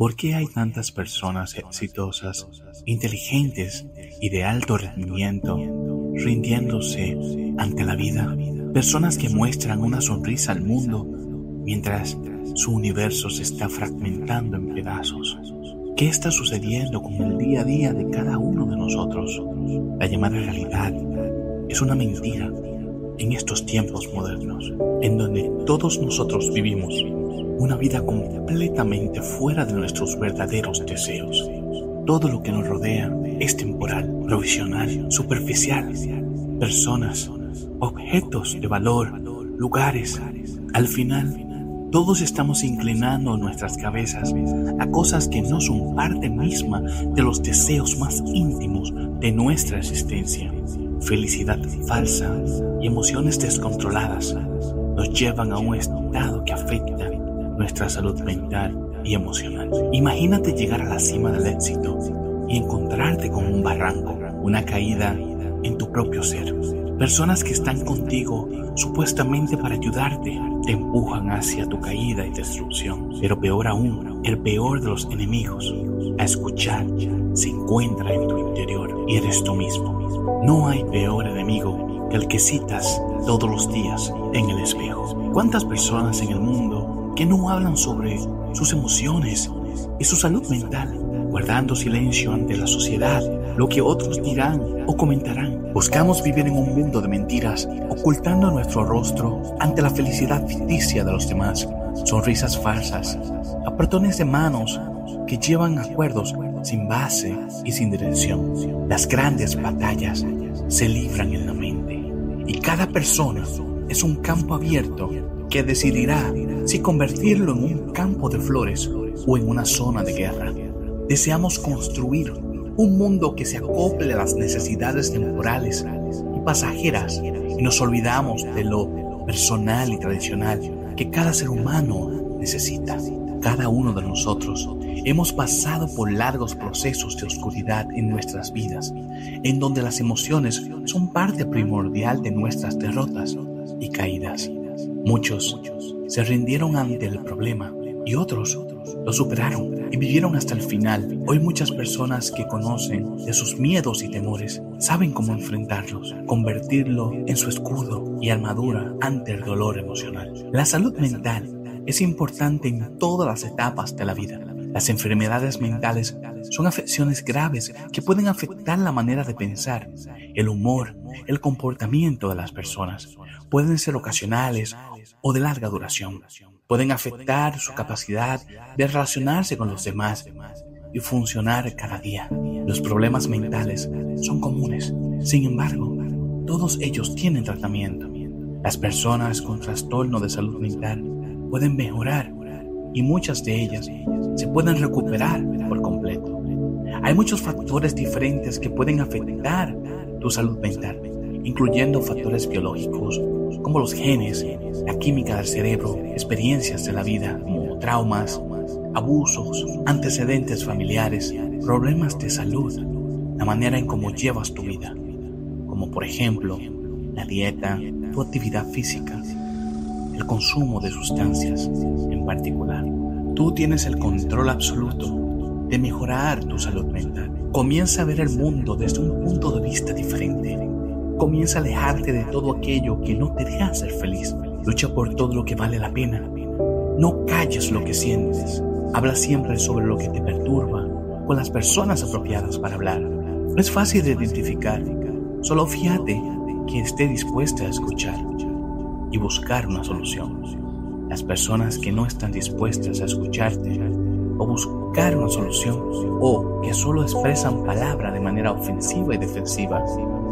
¿Por qué hay tantas personas exitosas, inteligentes y de alto rendimiento rindiéndose ante la vida? Personas que muestran una sonrisa al mundo mientras su universo se está fragmentando en pedazos. ¿Qué está sucediendo con el día a día de cada uno de nosotros? La llamada realidad es una mentira en estos tiempos modernos, en donde todos nosotros vivimos una vida completamente fuera de nuestros verdaderos deseos. Todo lo que nos rodea es temporal, provisional, superficial. Personas, objetos de valor, lugares. Al final, todos estamos inclinando nuestras cabezas a cosas que no son parte misma de los deseos más íntimos de nuestra existencia. Felicidad falsa y emociones descontroladas nos llevan a un estado que nuestra salud mental y emocional. Imagínate llegar a la cima del éxito y encontrarte con un barranco, una caída en tu propio ser. Personas que están contigo supuestamente para ayudarte te empujan hacia tu caída y destrucción. Pero peor aún, el peor de los enemigos a escuchar se encuentra en tu interior y eres tú mismo. No hay peor enemigo que el que citas todos los días en el espejo. ¿Cuántas personas en el mundo que no hablan sobre sus emociones y su salud mental, guardando silencio ante la sociedad, lo que otros dirán o comentarán. Buscamos vivir en un mundo de mentiras, ocultando nuestro rostro ante la felicidad ficticia de los demás, sonrisas falsas, apretones de manos que llevan acuerdos sin base y sin dirección. Las grandes batallas se libran en la mente y cada persona es un campo abierto que decidirá si convertirlo en un campo de flores o en una zona de guerra. Deseamos construir un mundo que se acople a las necesidades temporales y pasajeras y nos olvidamos de lo personal y tradicional que cada ser humano necesita. Cada uno de nosotros hemos pasado por largos procesos de oscuridad en nuestras vidas, en donde las emociones son parte primordial de nuestras derrotas y caídas. Muchos se rindieron ante el problema y otros lo superaron y vivieron hasta el final. Hoy muchas personas que conocen de sus miedos y temores saben cómo enfrentarlos, convertirlo en su escudo y armadura ante el dolor emocional. La salud mental es importante en todas las etapas de la vida. Las enfermedades mentales son afecciones graves que pueden afectar la manera de pensar, el humor, el comportamiento de las personas. Pueden ser ocasionales o de larga duración. Pueden afectar su capacidad de relacionarse con los demás y funcionar cada día. Los problemas mentales son comunes. Sin embargo, todos ellos tienen tratamiento. Las personas con trastorno de salud mental pueden mejorar y muchas de ellas se pueden recuperar por completo. Hay muchos factores diferentes que pueden afectar tu salud mental, incluyendo factores biológicos, como los genes, la química del cerebro, experiencias de la vida, como traumas, abusos, antecedentes familiares, problemas de salud, la manera en cómo llevas tu vida, como por ejemplo la dieta, tu actividad física, el consumo de sustancias en particular. Tú tienes el control absoluto de mejorar tu salud mental. Comienza a ver el mundo desde un punto de vista diferente Comienza a alejarte de todo aquello que no te deja ser feliz. Lucha por todo lo que vale la pena. No calles lo que sientes. Habla siempre sobre lo que te perturba con las personas apropiadas para hablar. No es fácil de identificar. Solo fíjate que esté dispuesta a escuchar y buscar una solución. Las personas que no están dispuestas a escucharte o buscar una solución o que solo expresan palabra de manera ofensiva y defensiva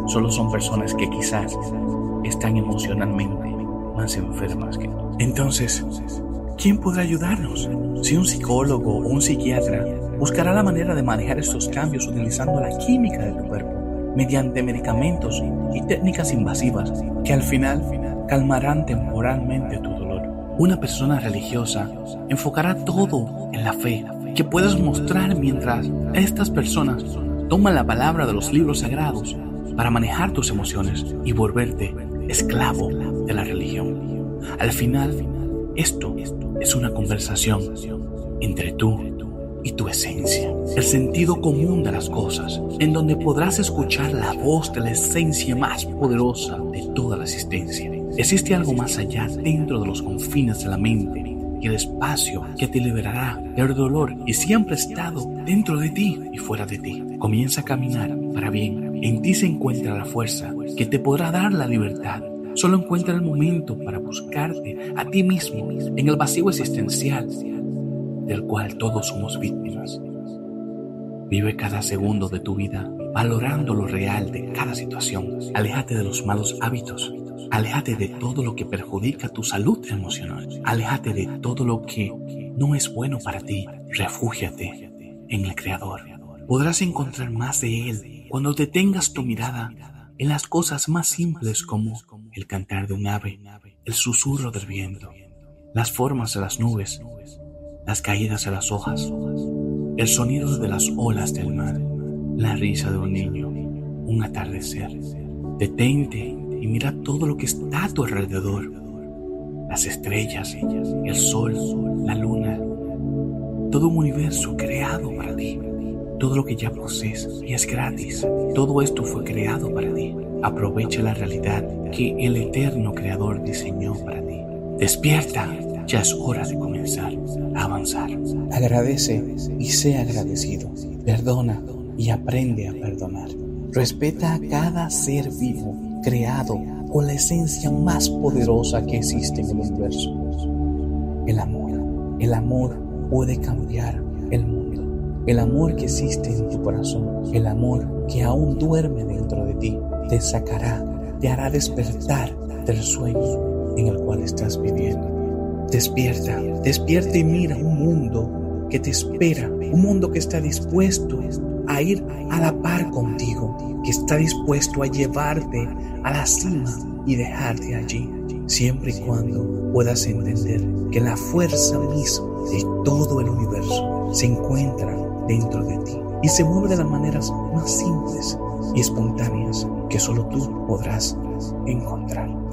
solo son personas que quizás están emocionalmente más enfermas que tú. Entonces, ¿quién podrá ayudarnos? Si un psicólogo o un psiquiatra buscará la manera de manejar estos cambios utilizando la química de tu cuerpo, mediante medicamentos y técnicas invasivas que al final calmarán temporalmente tu dolor. Una persona religiosa enfocará todo en la fe que puedes mostrar mientras estas personas toman la palabra de los libros sagrados para manejar tus emociones y volverte esclavo de la religión. Al final, esto es una conversación entre tú tu esencia, el sentido común de las cosas, en donde podrás escuchar la voz de la esencia más poderosa de toda la existencia. Existe algo más allá dentro de los confines de la mente y el espacio que te liberará del dolor y siempre ha estado dentro de ti y fuera de ti. Comienza a caminar para bien. En ti se encuentra la fuerza que te podrá dar la libertad. Solo encuentra el momento para buscarte a ti mismo en el vacío existencial del cual todos somos víctimas. Vive cada segundo de tu vida valorando lo real de cada situación. Aléjate de los malos hábitos. Aléjate de todo lo que perjudica tu salud emocional. Aléjate de todo lo que no es bueno para ti. Refúgiate en el Creador. Podrás encontrar más de Él cuando detengas tu mirada en las cosas más simples como el cantar de un ave, el susurro del viento, las formas de las nubes, las caídas de las hojas, el sonido de las olas del mar, la risa de un niño, un atardecer. Detente y mira todo lo que está a tu alrededor. Las estrellas, el sol, la luna, todo un universo creado para ti. Todo lo que ya posees y es gratis. Todo esto fue creado para ti. Aprovecha la realidad que el eterno creador diseñó para ti. Despierta ya es hora de comenzar a avanzar. Agradece y sé agradecido. Perdona y aprende a perdonar. Respeta a cada ser vivo creado con la esencia más poderosa que existe en el universo. El amor. El amor puede cambiar el mundo. El amor que existe en tu corazón. El amor que aún duerme dentro de ti. Te sacará, te hará despertar del sueño en el cual estás viviendo. Despierta, despierta y mira un mundo que te espera, un mundo que está dispuesto a ir a la par contigo, que está dispuesto a llevarte a la cima y dejarte allí, siempre y cuando puedas entender que la fuerza misma de todo el universo se encuentra dentro de ti y se mueve de las maneras más simples y espontáneas que solo tú podrás encontrar.